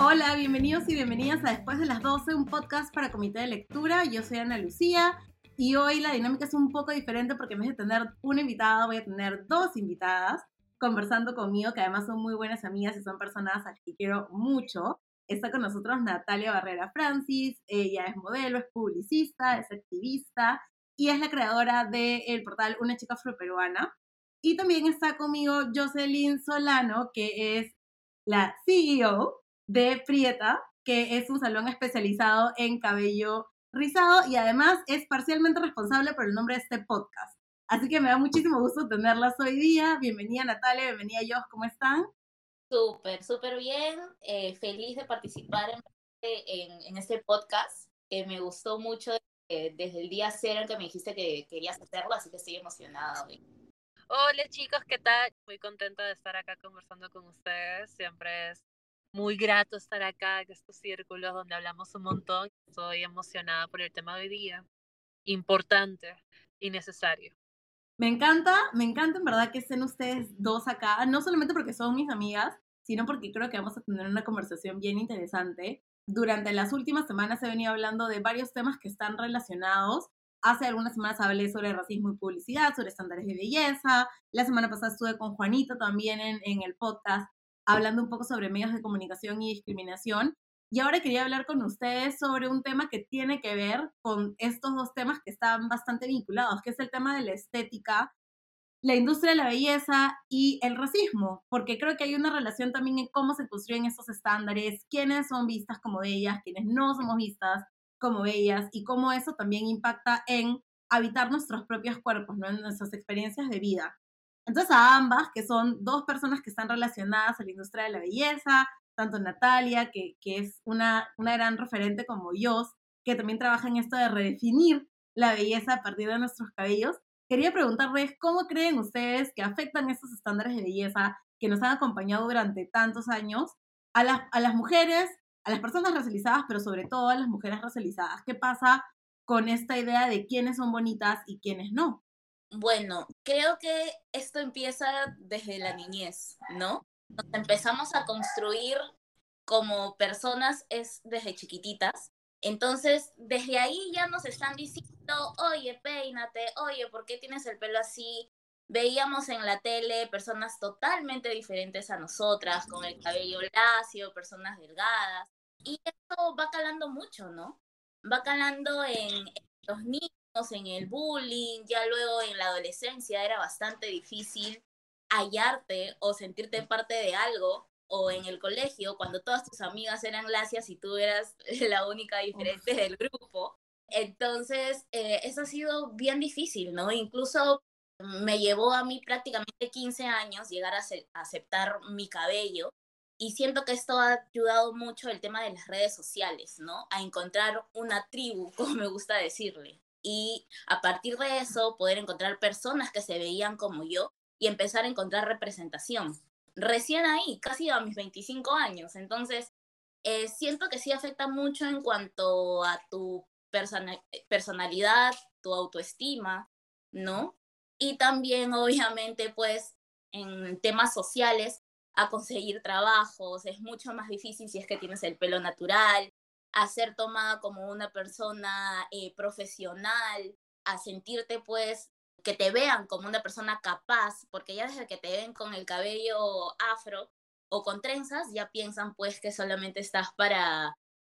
Hola, bienvenidos y bienvenidas a Después de las 12, un podcast para comité de lectura. Yo soy Ana Lucía y hoy la dinámica es un poco diferente porque en vez de tener una invitada, voy a tener dos invitadas conversando conmigo, que además son muy buenas amigas y son personas a las que quiero mucho. Está con nosotros Natalia Barrera Francis, ella es modelo, es publicista, es activista y es la creadora del portal Una chica afroperuana. Y también está conmigo Jocelyn Solano, que es la CEO de Prieta, que es un salón especializado en cabello rizado y además es parcialmente responsable por el nombre de este podcast. Así que me da muchísimo gusto tenerlas hoy día. Bienvenida Natalia, bienvenida Jos, ¿cómo están? Súper, súper bien. Eh, feliz de participar en, en, este podcast, que me gustó mucho eh, desde el día cero en que me dijiste que querías hacerlo, así que estoy emocionada hoy. Hola chicos, ¿qué tal? Muy contenta de estar acá conversando con ustedes. Siempre es muy grato estar acá en estos círculos donde hablamos un montón. Estoy emocionada por el tema de hoy día. Importante y necesario. Me encanta, me encanta en verdad que estén ustedes dos acá, no solamente porque son mis amigas, sino porque creo que vamos a tener una conversación bien interesante. Durante las últimas semanas he venido hablando de varios temas que están relacionados. Hace algunas semanas hablé sobre racismo y publicidad, sobre estándares de belleza. La semana pasada estuve con Juanito también en, en el podcast hablando un poco sobre medios de comunicación y discriminación. Y ahora quería hablar con ustedes sobre un tema que tiene que ver con estos dos temas que están bastante vinculados, que es el tema de la estética, la industria de la belleza y el racismo, porque creo que hay una relación también en cómo se construyen estos estándares, quiénes son vistas como bellas, quiénes no somos vistas como bellas y cómo eso también impacta en habitar nuestros propios cuerpos, ¿no? en nuestras experiencias de vida. Entonces a ambas, que son dos personas que están relacionadas a la industria de la belleza, tanto Natalia, que, que es una, una gran referente como yo, que también trabaja en esto de redefinir la belleza a partir de nuestros cabellos, quería preguntarles cómo creen ustedes que afectan estos estándares de belleza que nos han acompañado durante tantos años a las, a las mujeres, a las personas racializadas, pero sobre todo a las mujeres racializadas. ¿Qué pasa con esta idea de quiénes son bonitas y quiénes no? Bueno, creo que esto empieza desde la niñez, ¿no? Nos empezamos a construir como personas es desde chiquititas. Entonces, desde ahí ya nos están diciendo, oye, peínate, oye, ¿por qué tienes el pelo así? Veíamos en la tele personas totalmente diferentes a nosotras, con el cabello lacio, personas delgadas. Y esto va calando mucho, ¿no? Va calando en los niños en el bullying, ya luego en la adolescencia era bastante difícil hallarte o sentirte parte de algo, o en el colegio, cuando todas tus amigas eran lacias y tú eras la única diferente del grupo. Entonces, eh, eso ha sido bien difícil, ¿no? Incluso me llevó a mí prácticamente 15 años llegar a aceptar mi cabello y siento que esto ha ayudado mucho el tema de las redes sociales, ¿no? A encontrar una tribu, como me gusta decirle y a partir de eso poder encontrar personas que se veían como yo y empezar a encontrar representación. Recién ahí, casi a mis 25 años, entonces eh, siento que sí afecta mucho en cuanto a tu personalidad, tu autoestima, ¿no? Y también, obviamente, pues, en temas sociales, a conseguir trabajos, es mucho más difícil si es que tienes el pelo natural, a ser tomada como una persona eh, profesional, a sentirte pues que te vean como una persona capaz, porque ya desde que te ven con el cabello afro o con trenzas, ya piensan pues que solamente estás para,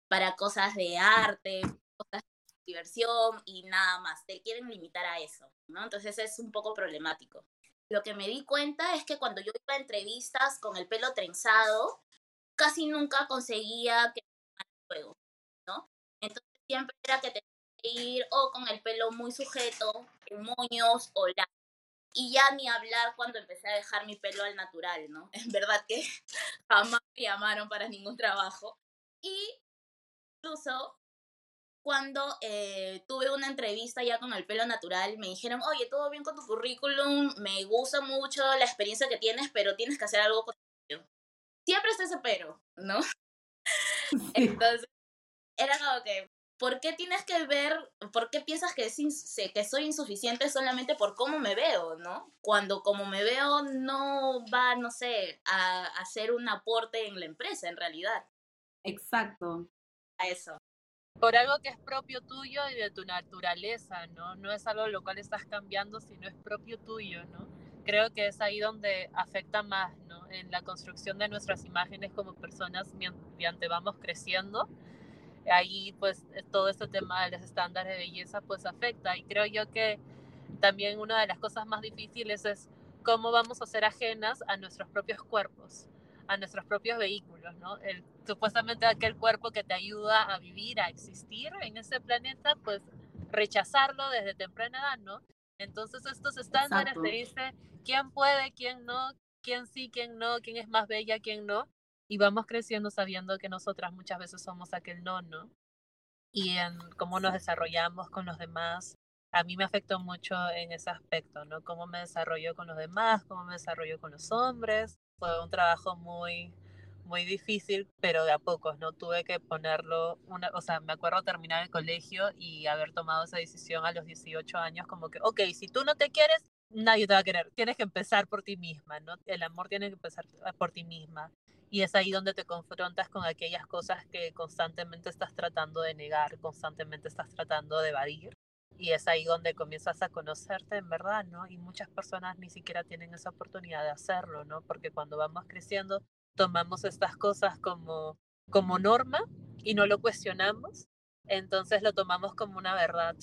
para cosas de arte, cosas de diversión y nada más, te quieren limitar a eso, ¿no? Entonces es un poco problemático. Lo que me di cuenta es que cuando yo iba a entrevistas con el pelo trenzado, casi nunca conseguía que juego, ¿no? Entonces siempre era que tenía que ir o con el pelo muy sujeto, en moños o la y ya ni hablar cuando empecé a dejar mi pelo al natural, ¿no? En verdad que jamás me llamaron para ningún trabajo. Y incluso cuando eh, tuve una entrevista ya con el pelo natural, me dijeron, oye, todo bien con tu currículum, me gusta mucho la experiencia que tienes, pero tienes que hacer algo con ello. Siempre está ese pero, ¿no? Entonces, era como que, ¿por qué tienes que ver, por qué piensas que, que soy insuficiente solamente por cómo me veo, ¿no? Cuando como me veo no va, no sé, a hacer un aporte en la empresa en realidad. Exacto. A eso. Por algo que es propio tuyo y de tu naturaleza, ¿no? No es algo lo cual estás cambiando, sino es propio tuyo, ¿no? Creo que es ahí donde afecta más, ¿no? En la construcción de nuestras imágenes como personas mediante vamos creciendo. Ahí, pues, todo este tema de los estándares de belleza, pues, afecta. Y creo yo que también una de las cosas más difíciles es cómo vamos a ser ajenas a nuestros propios cuerpos, a nuestros propios vehículos, ¿no? El, supuestamente aquel cuerpo que te ayuda a vivir, a existir en este planeta, pues rechazarlo desde temprana edad, ¿no? Entonces estos estándares te dicen quién puede, quién no, quién sí, quién no, quién es más bella, quién no. Y vamos creciendo sabiendo que nosotras muchas veces somos aquel no, ¿no? Y en cómo nos desarrollamos con los demás, a mí me afectó mucho en ese aspecto, ¿no? Cómo me desarrollo con los demás, cómo me desarrollo con los hombres. Fue un trabajo muy, muy difícil, pero de a pocos, ¿no? Tuve que ponerlo, una, o sea, me acuerdo terminar el colegio y haber tomado esa decisión a los 18 años, como que, ok, si tú no te quieres, nadie te va a querer. Tienes que empezar por ti misma, ¿no? El amor tiene que empezar por ti misma. Y es ahí donde te confrontas con aquellas cosas que constantemente estás tratando de negar, constantemente estás tratando de evadir y es ahí donde comienzas a conocerte en verdad, ¿no? Y muchas personas ni siquiera tienen esa oportunidad de hacerlo, ¿no? Porque cuando vamos creciendo tomamos estas cosas como, como norma y no lo cuestionamos, entonces lo tomamos como una verdad.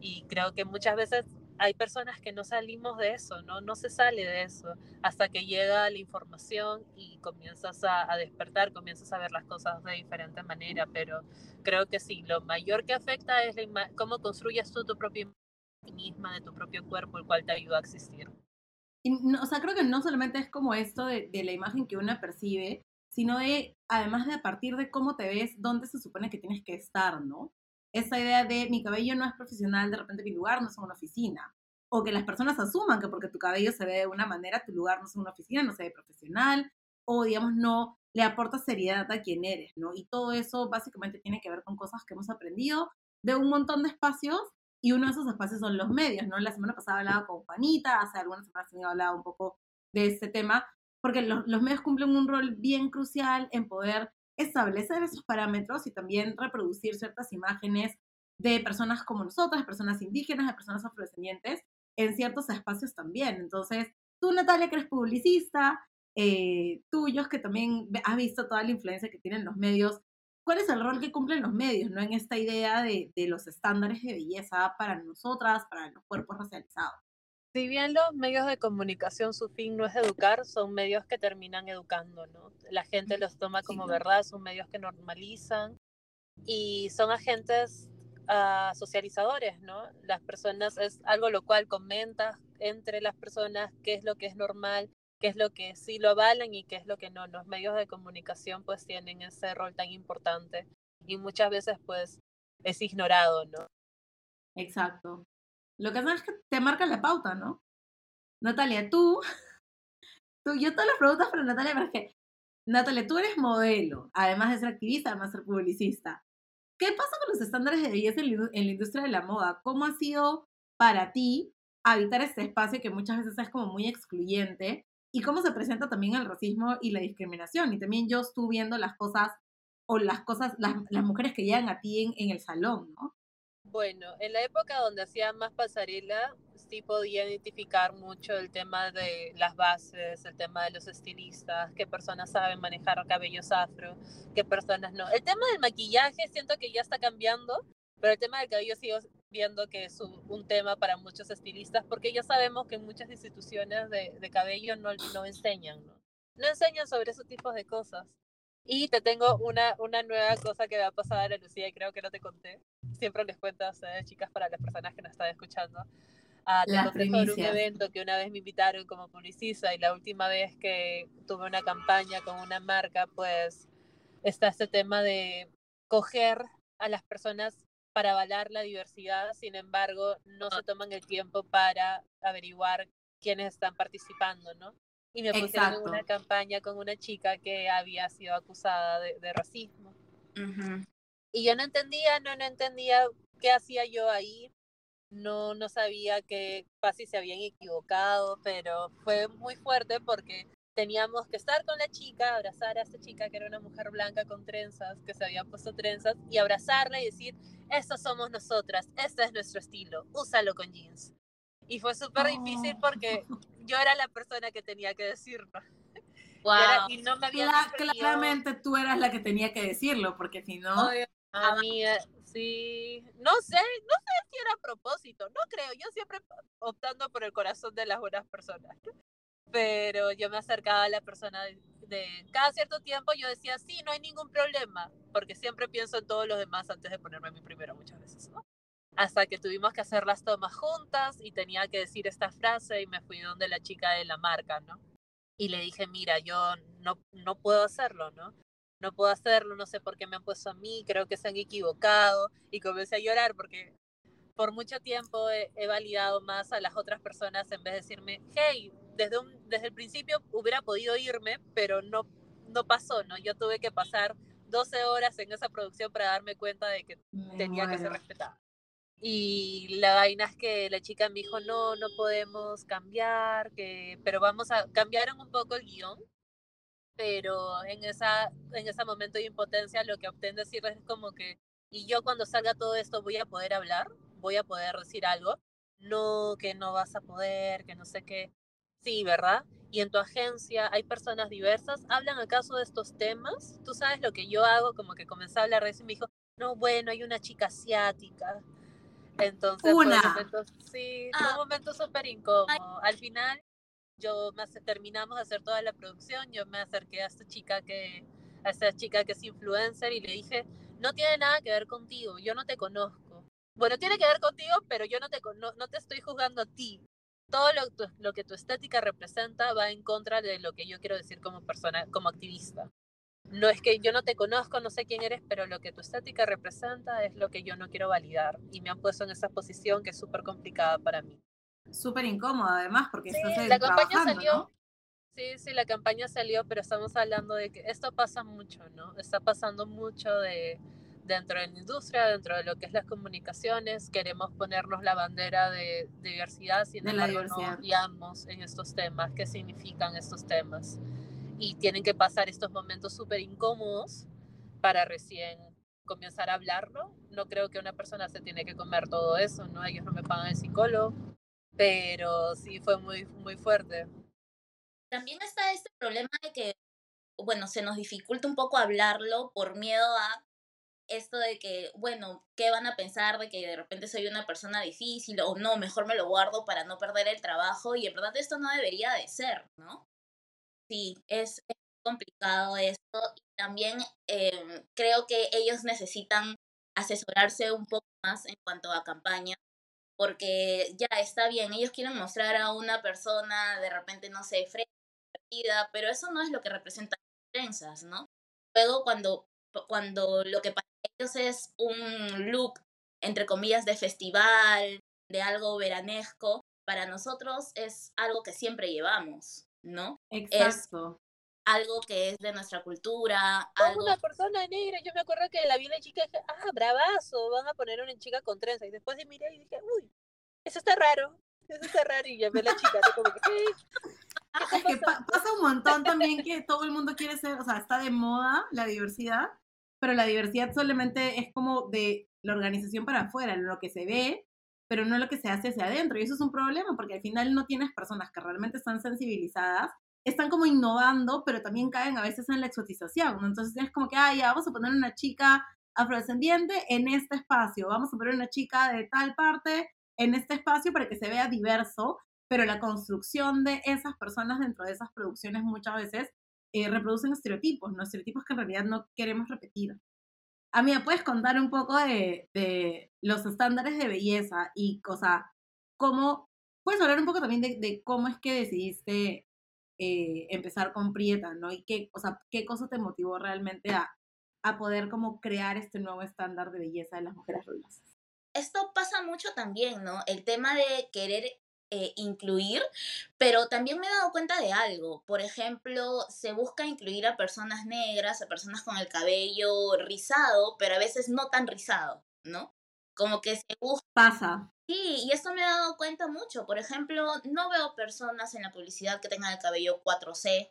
Y creo que muchas veces hay personas que no salimos de eso, ¿no? No se sale de eso hasta que llega la información y comienzas a, despertar, comienzas a ver las cosas de diferente manera, pero creo que sí, lo mayor que afecta es cómo construyes tú tu propia misma, de tu propio cuerpo, el cual te ayuda a existir. o sea, creo que no solamente es como esto de, de la imagen que uno percibe, sino de, además de a partir de cómo te ves, dónde se supone que tienes que estar, ¿no? Esa idea de mi cabello no es profesional, de repente mi lugar no es una oficina. O que las personas asuman que porque tu cabello se ve de una manera, tu lugar no es una oficina, no se ve profesional, o digamos, no le aporta seriedad a quien eres, ¿no? Y todo eso básicamente tiene que ver con cosas que hemos aprendido de un montón de espacios y uno de esos espacios son los medios, ¿no? La semana pasada hablaba con Juanita, hace algunas semanas también hablado un poco de este tema, porque los, los medios cumplen un rol bien crucial en poder establecer esos parámetros y también reproducir ciertas imágenes de personas como nosotras, de personas indígenas, de personas afrodescendientes, en ciertos espacios también. Entonces, tú, Natalia, que eres publicista, eh, tuyos, que también has visto toda la influencia que tienen los medios, ¿cuál es el rol que cumplen los medios ¿no? en esta idea de, de los estándares de belleza para nosotras, para los cuerpos racializados? Si bien los medios de comunicación su fin no es educar, son medios que terminan educando, ¿no? La gente los toma como verdad, son medios que normalizan y son agentes uh, socializadores, ¿no? Las personas es algo lo cual comenta entre las personas qué es lo que es normal, qué es lo que sí lo avalan y qué es lo que no. Los medios de comunicación pues tienen ese rol tan importante y muchas veces pues es ignorado, ¿no? Exacto. Lo que hacen es que te marcan la pauta, ¿no? Natalia, tú, tú yo todas las preguntas para Natalia, pero es que, Natalia, tú eres modelo, además de ser activista, además de ser publicista. ¿Qué pasa con los estándares de belleza en la industria de la moda? ¿Cómo ha sido para ti habitar este espacio que muchas veces es como muy excluyente? ¿Y cómo se presenta también el racismo y la discriminación? Y también yo estuve viendo las cosas o las cosas, las, las mujeres que llegan a ti en, en el salón, ¿no? Bueno, en la época donde hacía más pasarela, sí podía identificar mucho el tema de las bases, el tema de los estilistas, qué personas saben manejar cabellos afro, qué personas no. El tema del maquillaje siento que ya está cambiando, pero el tema del cabello sigo viendo que es un, tema para muchos estilistas, porque ya sabemos que muchas instituciones de, cabello no, no enseñan, ¿no? No enseñan sobre esos tipos de cosas. Y te tengo una, una nueva cosa que va a pasar a Lucía y creo que no te conté. Siempre les cuento a ustedes, chicas, para las personas que nos están escuchando. Ah, te conté sobre un evento que una vez me invitaron como publicista y la última vez que tuve una campaña con una marca, pues está este tema de coger a las personas para avalar la diversidad, sin embargo, no se toman el tiempo para averiguar quiénes están participando, ¿no? Y me pusieron en una campaña con una chica que había sido acusada de, racismo. Y yo no entendía, no, no entendía qué hacía yo ahí. No, no sabía que casi se habían equivocado, pero fue muy fuerte porque teníamos que estar con la chica, abrazar a esta chica que era una mujer blanca con trenzas, que se había puesto trenzas, y abrazarla y decir, estas somos nosotras, este es nuestro estilo, úsalo con jeans. Y fue súper difícil porque Oh. yo era la persona que tenía que decirlo. Wow. Y, era- y no me había Cla- claramente tú eras la que tenía que decirlo, porque si no, Amiga, sí. No sé, no sé si era a propósito, no creo. Yo siempre optando por el corazón de las buenas personas. Pero yo me acercaba a la persona de, de- cada cierto tiempo, yo decía, sí, no hay ningún problema, porque siempre pienso en todos los demás antes de ponerme a mí primero muchas veces, ¿no? Hasta que tuvimos que hacer las tomas juntas y tenía que decir esta frase y me fui donde la chica de la marca, ¿no? Y le dije, mira, yo no, no puedo hacerlo, ¿no? no puedo hacerlo, no sé por qué me han puesto a mí, creo que se han equivocado y comencé a llorar porque por mucho tiempo he, he validado más a las otras personas en vez de decirme, hey, desde, un, desde el principio hubiera podido irme, pero no, no pasó, ¿no? Yo tuve que pasar 12 horas en esa producción para darme cuenta de que me tenía que ser muero. respetada. Y la vaina es que la chica me dijo, no, no podemos cambiar, que, pero vamos a, cambiaron un poco el guion, pero en, esa, en ese momento de impotencia lo que opté en decirles es como que, y yo cuando salga todo esto voy a poder hablar, voy a poder decir algo, no, que no vas a poder, que no sé qué, sí, ¿verdad? Y en tu agencia hay personas diversas, ¿hablan acaso de estos temas? Tú sabes lo que yo hago, como que comencé a hablar de eso y me dijo, no, bueno, hay una chica asiática. Entonces, fue un Una. momento, sí, fue un Ah. momento súper incómodo. Al final, yo me terminamos de hacer toda la producción, yo me acerqué a esta chica que, a esta chica que es influencer y le dije, no tiene nada que ver contigo, yo no te conozco. Bueno, tiene que ver contigo, pero yo no te, cono- no te estoy juzgando a ti. Todo lo, tu- lo que tu estética representa va en contra de lo que yo quiero decir como persona, como activista. No es que yo no te conozco, no sé quién eres, pero lo que tu estética representa es lo que yo no quiero validar. Y me han puesto en esa posición que es súper complicada para mí. Súper incómodo además, porque Sí, estás eh, la campaña salió. ¿no? Sí, sí, la campaña salió, pero estamos hablando de que esto pasa mucho, ¿no? Está pasando mucho de dentro de la industria, dentro de lo que es las comunicaciones, queremos ponernos la bandera de diversidad, sin De embargo no guiamos en estos temas, qué significan estos temas. Y tienen que pasar estos momentos súper incómodos para recién comenzar a hablarlo. No creo que una persona se tiene que comer todo eso, ¿no? Ellos no me pagan el psicólogo, pero sí fue muy, muy fuerte. También está este problema de que, bueno, se nos dificulta un poco hablarlo por miedo a esto de que, bueno, ¿qué van a pensar de que de repente soy una persona difícil o no, mejor me lo guardo para no perder el trabajo? Y en verdad esto no debería de ser, ¿no? Sí, es, complicado esto y también eh, creo que ellos necesitan asesorarse un poco más en cuanto a campaña porque ya está bien, ellos quieren mostrar a una persona de repente, no sé, fresca, pero eso no es lo que representan las trenzas, ¿no? Luego cuando, cuando lo que para ellos es un look, entre comillas, de festival, de algo veranesco, para nosotros es algo que siempre llevamos, ¿no? Exacto. Algo que es de nuestra cultura, Como algo... una persona negra, yo me acuerdo que la vi la chica y dije, ah, bravazo, van a poner una chica con trenza. Y después de miré y dije, uy, eso está raro, eso está raro. Y llamé a la chica, ¿no? como que, "Eh, Es que pa- pasa un montón también que todo el mundo quiere ser, o sea, está de moda la diversidad, pero la diversidad solamente es como de la organización para afuera, lo que se ve, pero no lo que se hace hacia adentro. Y eso es un problema porque al final no tienes personas que realmente están sensibilizadas, están como innovando, pero también caen a veces en la exotización. ¿no? Entonces es como que, ah, ya, vamos a poner una chica afrodescendiente en este espacio, vamos a poner una chica de tal parte en este espacio para que se vea diverso, pero la construcción de esas personas dentro de esas producciones muchas veces eh, reproducen estereotipos, ¿no? Estereotipos que en realidad no queremos repetir. A mí me puedes contar un poco de, de los estándares de belleza y, o sea, cómo, puedes hablar un poco también de, cómo es que decidiste eh, empezar con Prieta, ¿no? Y qué, o sea, qué cosa te motivó realmente a, a poder como crear este nuevo estándar de belleza de las mujeres rubias. esto pasa mucho también, ¿no? El tema de querer eh, incluir, pero también me he dado cuenta de algo. Por ejemplo, se busca incluir a personas negras, a personas con el cabello rizado, pero a veces no tan rizado, ¿no? Como que se busca Pasa. Sí, y esto me he dado cuenta mucho. Por ejemplo, no veo personas en la publicidad que tengan el cabello 4C,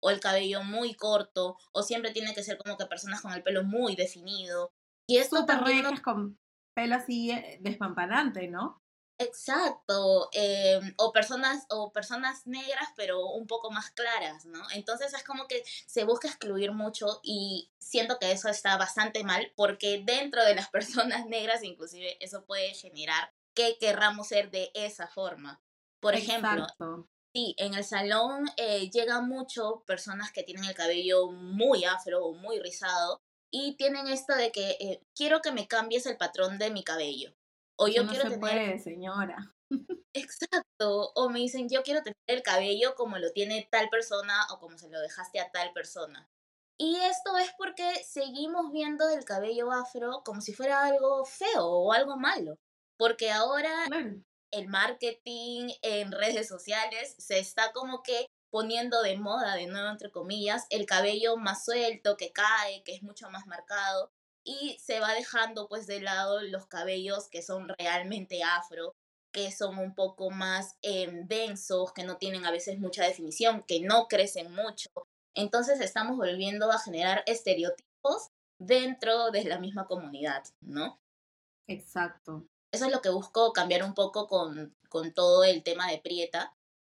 o el cabello muy corto, o siempre tiene que ser como que personas con el pelo muy definido. Y esto Súper también con pelo así eh, despampanante, ¿no? Exacto, em, o personas o personas negras pero un poco más claras, ¿no? Entonces es como que se busca excluir mucho y siento que eso está bastante mal porque dentro de las personas negras inclusive eso puede generar que querramos ser de esa forma. Por ejemplo, Exacto. sí, en el salón eh, llegan mucho personas que tienen el cabello muy afro o muy rizado y tienen esto de que eh, quiero que me cambies el patrón de mi cabello. O yo no quiero se tener puede, señora. Exacto, o me dicen, yo quiero tener el cabello como lo tiene tal persona o como se lo dejaste a tal persona. Y esto es porque seguimos viendo el cabello afro como si fuera algo feo o algo malo. Porque ahora Claro. el marketing en redes sociales se está como que poniendo de moda, de nuevo entre comillas, el cabello más suelto, que cae, que es mucho más marcado. Y se va dejando pues de lado los cabellos que son realmente afro, que son un poco más em, densos, que no tienen a veces mucha definición, que no crecen mucho. Entonces estamos volviendo a generar estereotipos dentro de la misma comunidad, ¿no? Exacto. Eso es lo que busco cambiar un poco con, con todo el tema de Prieta,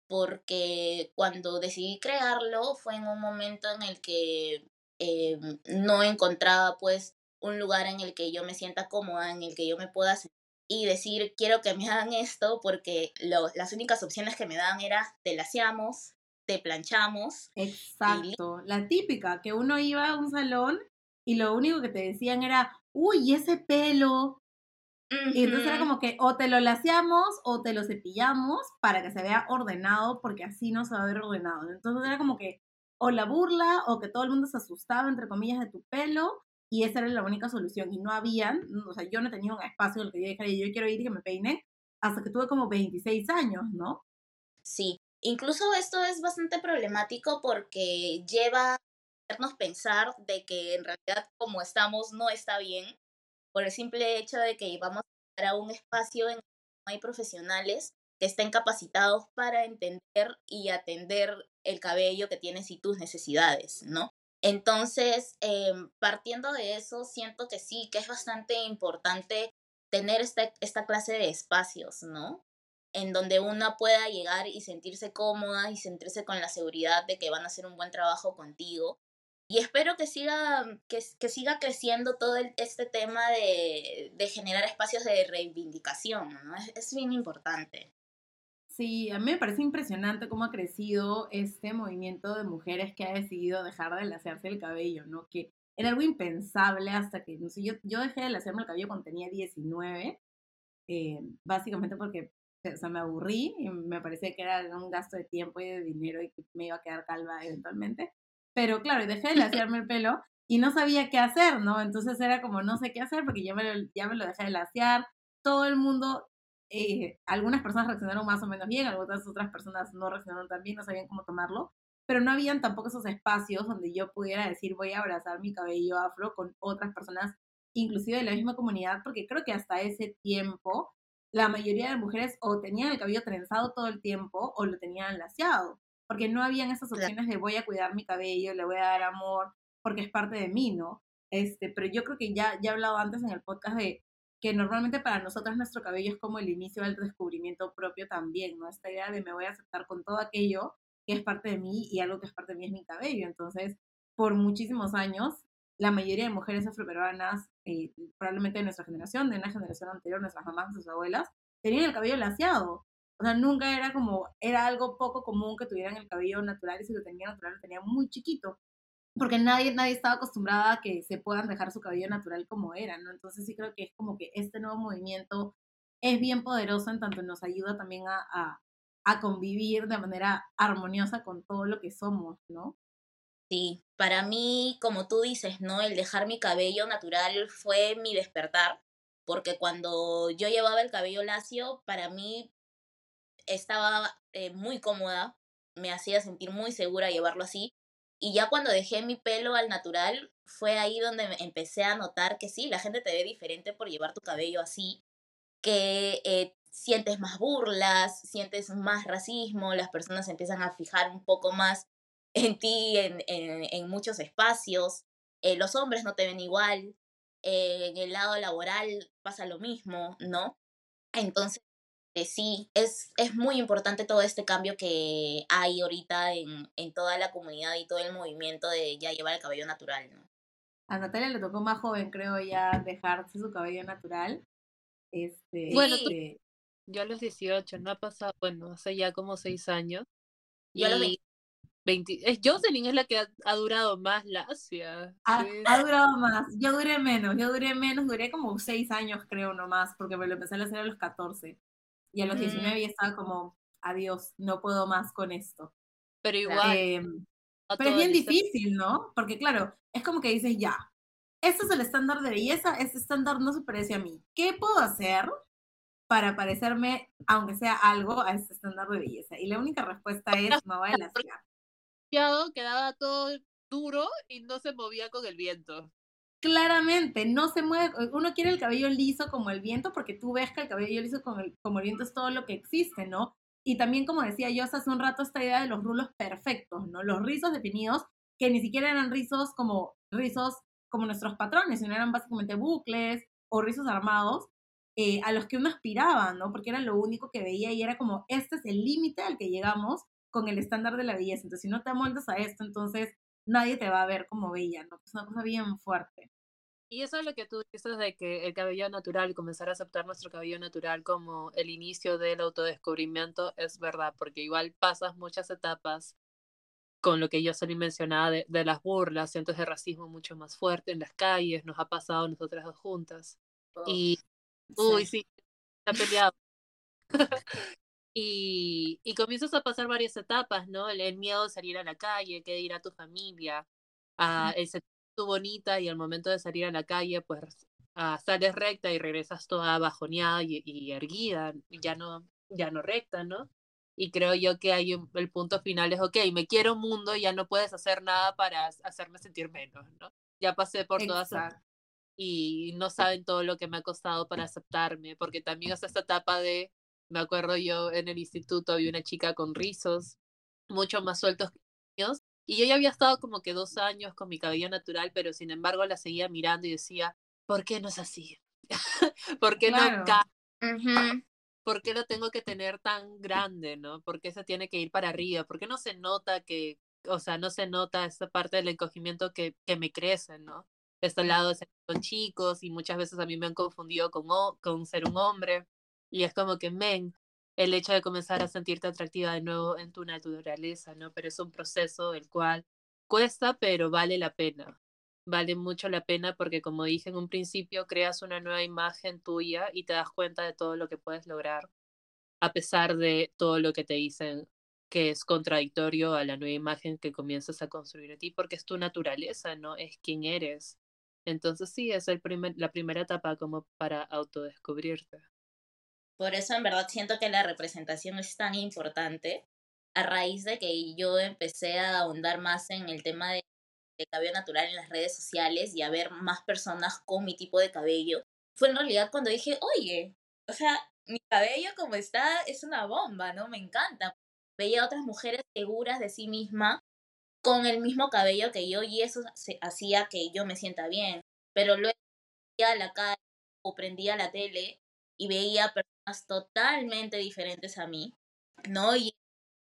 porque cuando decidí crearlo fue en un momento en el que em, no encontraba pues un lugar en el que yo me sienta cómoda, en el que yo me pueda sentir y decir, quiero que me hagan esto, porque lo- las únicas opciones que me daban era, te laseamos, te planchamos. Exacto. La típica, que uno iba a un salón y lo único que te decían era, uy, ese pelo. Y entonces era como que o te lo laseamos o te lo cepillamos para que se vea ordenado, porque así no se va a ver ordenado. Entonces era como que o la burla o que todo el mundo se asustaba, entre comillas, de tu pelo. Y esa era la única solución. Y no habían, o sea, yo no tenía un espacio en el que yo dijera, yo quiero ir y que me peine, hasta que tuve como 26 años, ¿no? Sí, incluso esto es bastante problemático porque lleva a hacernos pensar de que en realidad como estamos no está bien, por el simple hecho de que vamos a un espacio en el que no hay profesionales que estén capacitados para entender y atender el cabello que tienes y tus necesidades, ¿no? Entonces, em, partiendo de eso, siento que sí, que es bastante importante tener esta, esta clase de espacios, ¿no? en donde una pueda llegar y sentirse cómoda y sentirse con la seguridad de que van a hacer un buen trabajo contigo. Y espero que siga, que, que siga creciendo todo el- este tema de, de generar espacios de reivindicación, ¿no? Es, es bien importante. Sí, a mí me parece impresionante cómo ha crecido este movimiento de mujeres que ha decidido dejar de lasearse el cabello, ¿no? Que era algo impensable hasta que, no sé, yo, yo dejé de lasearme el cabello cuando tenía 19, eh, básicamente porque o sea, me aburrí y me parecía que era un gasto de tiempo y de dinero y que me iba a quedar calva eventualmente. Pero claro, dejé de lasearme el pelo y no sabía qué hacer, ¿no? Entonces era como, no sé qué hacer porque ya me lo, ya me lo dejé de lasear. Todo el mundo eh, algunas personas reaccionaron más o menos bien, algunas otras personas no reaccionaron tan bien, no sabían cómo tomarlo, pero no habían tampoco esos espacios donde yo pudiera decir voy a abrazar mi cabello afro con otras personas, inclusive de la misma comunidad, porque creo que hasta ese tiempo la mayoría de mujeres o tenían el cabello trenzado todo el tiempo o lo tenían laseado, porque no habían esas opciones de voy a cuidar mi cabello, le voy a dar amor, porque es parte de mí, ¿no? Este, pero yo creo que ya, ya he hablado antes en el podcast de que normalmente para nosotros nuestro cabello es como el inicio del descubrimiento propio también, ¿no? Esta idea de me voy a aceptar con todo aquello que es parte de mí y algo que es parte de mí es mi cabello. Entonces, por muchísimos años, la mayoría de mujeres afroperuanas, eh, probablemente de nuestra generación, de una generación anterior, nuestras mamás, nuestras abuelas, tenían el cabello laseado. O sea, nunca era como, era algo poco común que tuvieran el cabello natural y si lo tenían natural lo tenían muy chiquito porque nadie, nadie estaba acostumbrada a que se puedan dejar su cabello natural como era, ¿no? Entonces sí creo que es como que este nuevo movimiento es bien poderoso en tanto nos ayuda también a, a, a convivir de manera armoniosa con todo lo que somos, ¿no? Sí, para mí, como tú dices, ¿no? El dejar mi cabello natural fue mi despertar, porque cuando yo llevaba el cabello lacio, para mí estaba eh, muy cómoda, me hacía sentir muy segura llevarlo así. Y ya cuando dejé mi pelo al natural, fue ahí donde empecé a notar que sí, la gente te ve diferente por llevar tu cabello así, que eh, sientes más burlas, sientes más racismo, las personas empiezan a fijar un poco más en ti en, en, en muchos espacios. Eh, los hombres no te ven igual. Eh, en el lado laboral pasa lo mismo, ¿no? Entonces, eh, sí, es, es muy importante todo este cambio que hay ahorita en, en toda la comunidad y todo el movimiento de ya llevar el cabello natural, ¿no? A Natalia le tocó más joven, creo, ya dejarse su cabello natural. Este, Bueno, este, Yo a los 18, no ha pasado, bueno, hace ya como 6 años. Yo a los Y 20, es Jocelyn es la que ha, ha durado más lacia. ha, sí. ha durado más. Yo duré menos, yo duré menos, duré como seis años, creo, nomás, porque me lo empecé a hacer a los 14. Y a los Mm. 19 ya estaba como, adiós, no puedo más con esto. Pero igual, a Pero es bien difícil, ¿no? Porque claro, es como que dices, ya, este es el estándar de belleza, este estándar no se parece a mí. ¿Qué puedo hacer para parecerme, aunque sea algo, a este estándar de belleza? Y la única respuesta es, me voy a demasiado, quedaba todo duro y no se movía con el viento. Claramente, no se mueve, uno quiere el cabello liso como el viento, porque tú ves que el cabello liso como el, como el viento es todo lo que existe, ¿no? Y también, como decía yo hace un rato, esta idea de los rulos perfectos, ¿no? Los rizos definidos, que ni siquiera eran rizos como rizos como nuestros patrones, sino eran básicamente bucles o rizos armados, eh, a los que uno aspiraba, ¿no? Porque era lo único que veía y era como, este es el límite al que llegamos con el estándar de la belleza. Entonces, si no te amoldas a esto, entonces nadie te va a ver como bella, ¿no? Es una cosa bien fuerte. Y eso es lo que tú dices de que el cabello natural, comenzar a aceptar nuestro cabello natural como el inicio del autodescubrimiento, es verdad, porque igual pasas muchas etapas con lo que yo solí mencionaba de, de las burlas, cientos de racismo mucho más fuerte en las calles, nos ha pasado a nosotras dos juntas. Y, uy, sí, está peleado. y, y comienzas a pasar varias etapas, ¿no? El, el miedo de salir a la calle, qué dirá tu familia, ah, el bonita y al momento de salir a la calle, pues ah, sales recta y regresas toda bajoneada y, y erguida, ya no, ya no recta, ¿no? Y creo yo que hay un- el punto final es, ok, me quiero mundo, ya no puedes hacer nada para hacerme sentir menos, ¿no? Ya pasé por todas Exacto. y no saben todo lo que me ha costado para aceptarme, porque también es esta etapa de, me acuerdo yo en el instituto había una chica con rizos mucho más sueltos que los míos, y yo ya había estado como que dos años con mi cabello natural, pero sin embargo la seguía mirando y decía, ¿por qué no es así? ¿Por qué Claro. no Ujú. ¿Por qué lo tengo que tener tan grande, no? ¿Por qué se tiene que ir para arriba? ¿Por qué no se nota que, o sea, no se nota esa parte del encogimiento que, que me crece, ¿no? Lado de ser con chicos y muchas veces a mí me han confundido con, con ser un hombre y es como que, men, el hecho de comenzar a sentirte atractiva de nuevo en tu naturaleza, ¿no? Pero es un proceso el cual cuesta, pero vale la pena. Vale mucho la pena porque, como dije en un principio, creas una nueva imagen tuya y te das cuenta de todo lo que puedes lograr, a pesar de todo lo que te dicen que es contradictorio a la nueva imagen que comienzas a construir en ti, porque es tu naturaleza, ¿no? Es quien eres. Entonces sí, es el primer, la primera etapa como para autodescubrirte. Por eso en verdad siento que la representación es tan importante a raíz de que yo empecé a ahondar más en el tema de, de cabello natural en las redes sociales y a ver más personas con mi tipo de cabello. Fue en realidad cuando dije, oye, o sea, mi cabello como está es una bomba, ¿no? Me encanta. Veía a otras mujeres seguras de sí misma con el mismo cabello que yo y eso hacía que yo me sienta bien. Pero luego iba a la calle o prendía la tele y veía personas totalmente diferentes a mí, ¿no? Y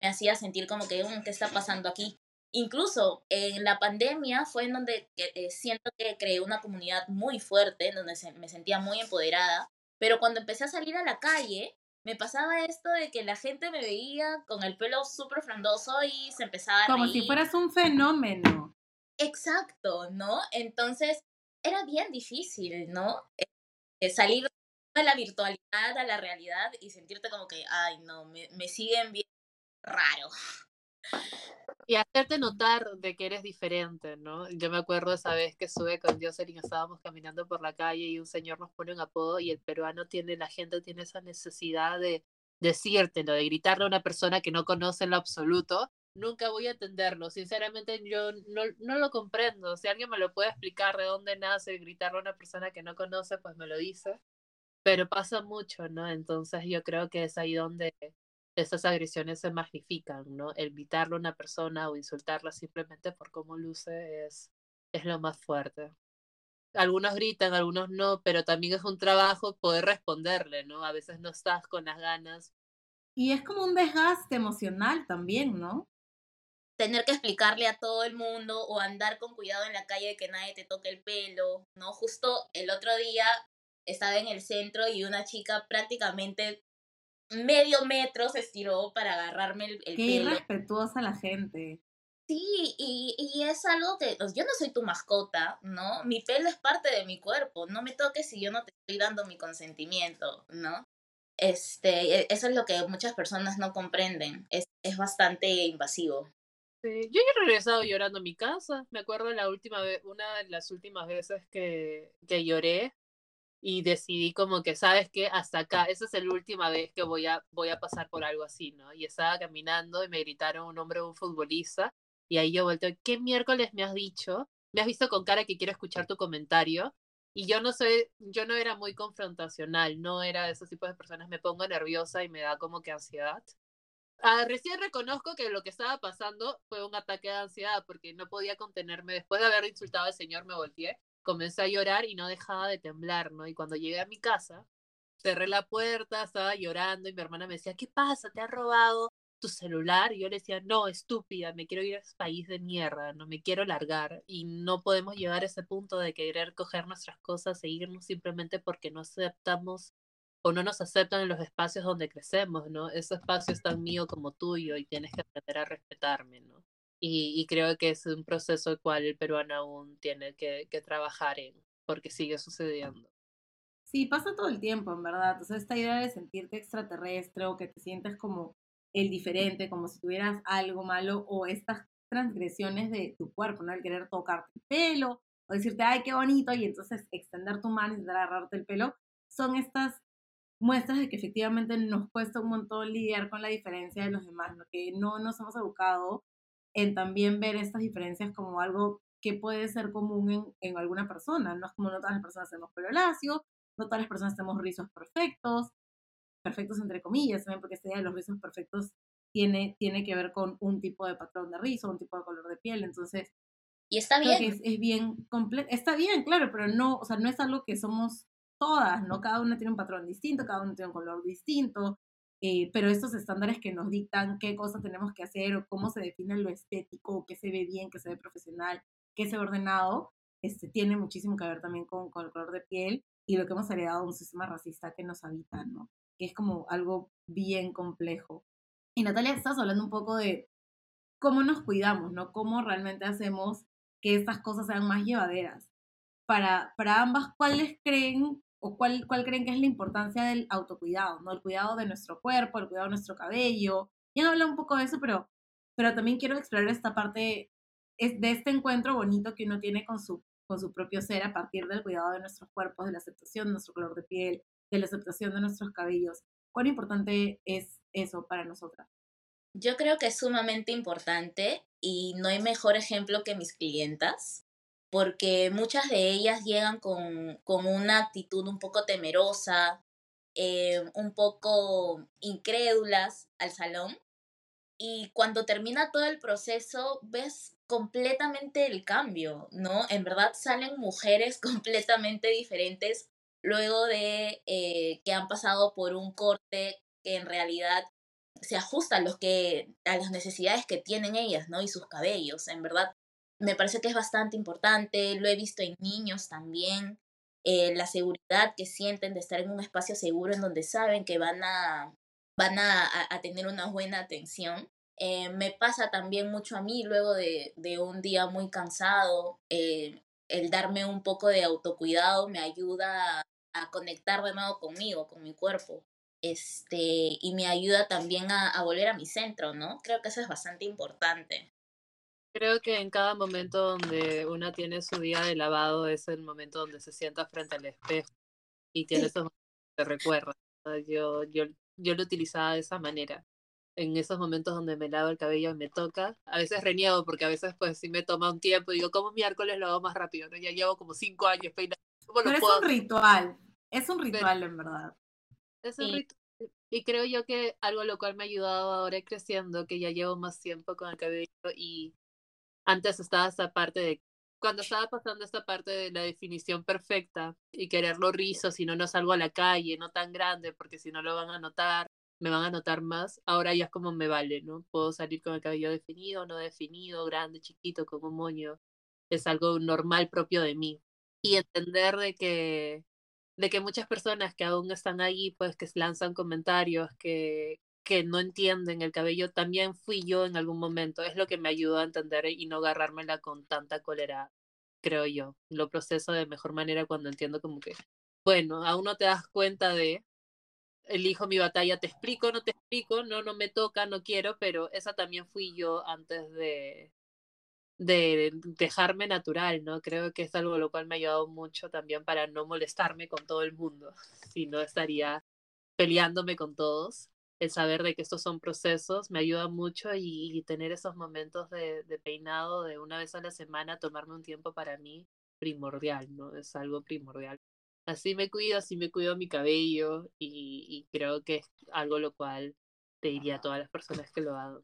me hacía sentir como que, "Mm, ¿qué está pasando aquí? Incluso en la pandemia fue en donde eh, eh, siento que creé una comunidad muy fuerte, en donde se- me sentía muy empoderada, pero cuando empecé a salir a la calle, me pasaba esto de que la gente me veía con el pelo súper frondoso y se empezaba a Como si reír. fueras un fenómeno. Exacto, ¿no? Entonces era bien difícil, ¿no? Eh, eh, salir de la virtualidad a la realidad y sentirte como que, ay, no, me, me siguen bien raro. Y hacerte notar de que eres diferente, ¿no? Yo me acuerdo esa vez que sube con Jocelyn, estábamos caminando por la calle y un señor nos pone un apodo y el peruano tiene, la gente tiene esa necesidad de decírtelo, de gritarle a una persona que no conoce en lo absoluto. Nunca voy a entenderlo, sinceramente yo no, no lo comprendo. Si alguien me lo puede explicar de dónde nace gritarle a una persona que no conoce, pues me lo dice. Pero pasa mucho, ¿no? Entonces yo creo que es ahí donde esas agresiones se magnifican, ¿no? Evitarle a una persona o insultarla simplemente por cómo luce es, es lo más fuerte. Algunos gritan, algunos no, pero también es un trabajo poder responderle, ¿no? A veces no estás con las ganas. Y es como un desgaste emocional también, ¿no? Tener que explicarle a todo el mundo o andar con cuidado en la calle de que nadie te toque el pelo, ¿no? Justo el otro día estaba en el centro y una chica prácticamente medio metro se estiró para agarrarme el, el Qué pelo. irrespetuosa la gente. Sí, y, y es algo que pues, yo no soy tu mascota, ¿no? Mi pelo es parte de mi cuerpo, no me toques si yo no te estoy dando mi consentimiento, ¿no? Este, e- eso es lo que muchas personas no comprenden, es, es bastante invasivo. Sí, Yo he regresado llorando a mi casa. Me acuerdo la última vez, una de las últimas veces que, que lloré y decidí como que, ¿sabes qué? Hasta acá, esa es la última vez que voy a, voy a pasar por algo así, ¿no? Y estaba caminando y me gritaron un nombre de un futbolista y ahí yo volteo, ¿qué miércoles me has dicho? Me has visto con cara que quiero escuchar tu comentario y yo no soy, yo no era muy confrontacional, no era de esos tipos de personas, me pongo nerviosa y me da como que ansiedad. Ah, recién reconozco que lo que estaba pasando fue un ataque de ansiedad porque no podía contenerme. Después de haber insultado al señor, me volteé, comencé a llorar y no dejaba de temblar, ¿no? Y cuando llegué a mi casa, cerré la puerta, estaba llorando y mi hermana me decía, ¿qué pasa? ¿Te ha robado tu celular? Y yo le decía, no, estúpida, me quiero ir a ese país de mierda, no me quiero largar. Y no podemos llegar a ese punto de querer coger nuestras cosas e irnos simplemente porque no aceptamos o no nos aceptan en los espacios donde crecemos, ¿no? Ese espacio es tan mío como tuyo y tienes que aprender a respetarme, ¿no? Y, y creo que es un proceso el cual el peruano aún tiene que, que trabajar en, porque sigue sucediendo. Sí, pasa todo el tiempo, en verdad. Entonces, esta idea de sentirte extraterrestre o que te sientes como el diferente, como si tuvieras algo malo, o estas transgresiones de tu cuerpo, ¿no? El querer tocarte el pelo, o decirte, ay, qué bonito, y entonces extender tu mano y agarrarte el pelo, son estas muestras de que efectivamente nos cuesta un montón lidiar con la diferencia de los demás, ¿no? que no nos hemos educado en también ver estas diferencias como algo que puede ser común en, en alguna persona, no es como no todas las personas tenemos pelo lacio, no todas las personas tenemos rizos perfectos, perfectos entre comillas, también porque esta idea de los rizos perfectos tiene, tiene que ver con un tipo de patrón de rizo, un tipo de color de piel, entonces Y está creo bien. que es, es bien completo, está bien, claro, pero no, o sea, no es algo que somos todas, ¿no? Cada una tiene un patrón distinto, cada uno tiene un color distinto, eh, pero estos estándares que nos dictan qué cosas tenemos que hacer o cómo se define lo estético, qué se ve bien, qué se ve profesional, qué se ve ordenado, este, tiene muchísimo que ver también con, con el color de piel y lo que hemos heredado de un sistema racista que nos habita, ¿no? Que es como algo bien complejo. Y Natalia, estás hablando un poco de cómo nos cuidamos, ¿no? Cómo realmente hacemos que estas cosas sean más llevaderas. Para, para ambas, ¿cuáles creen o cuál, cuál creen que es la importancia del autocuidado, ¿no? El cuidado de nuestro cuerpo, el cuidado de nuestro cabello. Ya habla un poco de eso, pero, pero también quiero explorar esta parte es de este encuentro bonito que uno tiene con su, con su propio ser a partir del cuidado de nuestros cuerpos, de la aceptación de nuestro color de piel, de la aceptación de nuestros cabellos. ¿Cuán importante es eso para nosotras? Yo creo que es sumamente importante y no hay mejor ejemplo que mis clientas, porque muchas de ellas llegan con, con una actitud un poco temerosa, eh, un poco incrédulas al salón. Y cuando termina todo el proceso, ves completamente el cambio, ¿no? En verdad salen mujeres completamente diferentes luego de eh, que han pasado por un corte que en realidad se ajusta a, los que, a las necesidades que tienen ellas, ¿no? Y sus cabellos, en verdad. Me parece que es bastante importante, lo he visto en niños también, eh, la seguridad que sienten de estar en un espacio seguro en donde saben que van a, van a, a, tener una buena atención. Eh, me pasa también mucho a mí luego de, de un día muy cansado, eh, el darme un poco de autocuidado me ayuda a, a conectar de nuevo conmigo, con mi cuerpo este, y me ayuda también a, a, volver a mi centro, ¿no? Creo que eso es bastante importante. Creo que en cada momento donde una tiene su día de lavado es el momento donde se sienta frente al espejo y tiene sí. esos momentos que recuerda. Yo, yo, yo lo utilizaba de esa manera. En esos momentos donde me lavo el cabello y me toca, a veces reniego porque a veces pues sí me toma un tiempo y digo, ¿cómo miércoles lo hago más rápido? ¿no? Ya llevo como cinco años peinando. Pero es un ritual, es un ritual Pero, en verdad. Es un sí. ritual. Y creo yo que algo lo cual me ha ayudado ahora creciendo, que ya llevo más tiempo con el cabello y antes estaba esa parte de, cuando estaba pasando esta parte de la definición perfecta y quererlo rizo, si no, no salgo a la calle, no tan grande, porque si no lo van a notar, me van a notar más, ahora ya es como me vale, ¿no? Puedo salir con el cabello definido, no definido, grande, chiquito, con un moño. Es algo normal propio de mí. Y entender de que de que muchas personas que aún están ahí, pues que lanzan comentarios, que, que no entienden el cabello, también fui yo en algún momento. Es lo que me ayudó a entender y no agarrármela con tanta cólera, creo yo. Lo proceso de mejor manera cuando entiendo como que, bueno, aún no te das cuenta de, elijo mi batalla, te explico, no te explico, no, no me toca, no quiero, pero esa también fui yo antes de, de dejarme natural, ¿no? Creo que es algo lo cual me ha ayudado mucho también para no molestarme con todo el mundo, si no estaría peleándome con todos. El saber de que estos son procesos me ayuda mucho y, tener esos momentos de, de, peinado de una vez a la semana, tomarme un tiempo para mí, primordial, ¿no? Es algo primordial. Así me cuido, así me cuido mi cabello y, y creo que es algo lo cual te diría a todas las personas que lo hagan.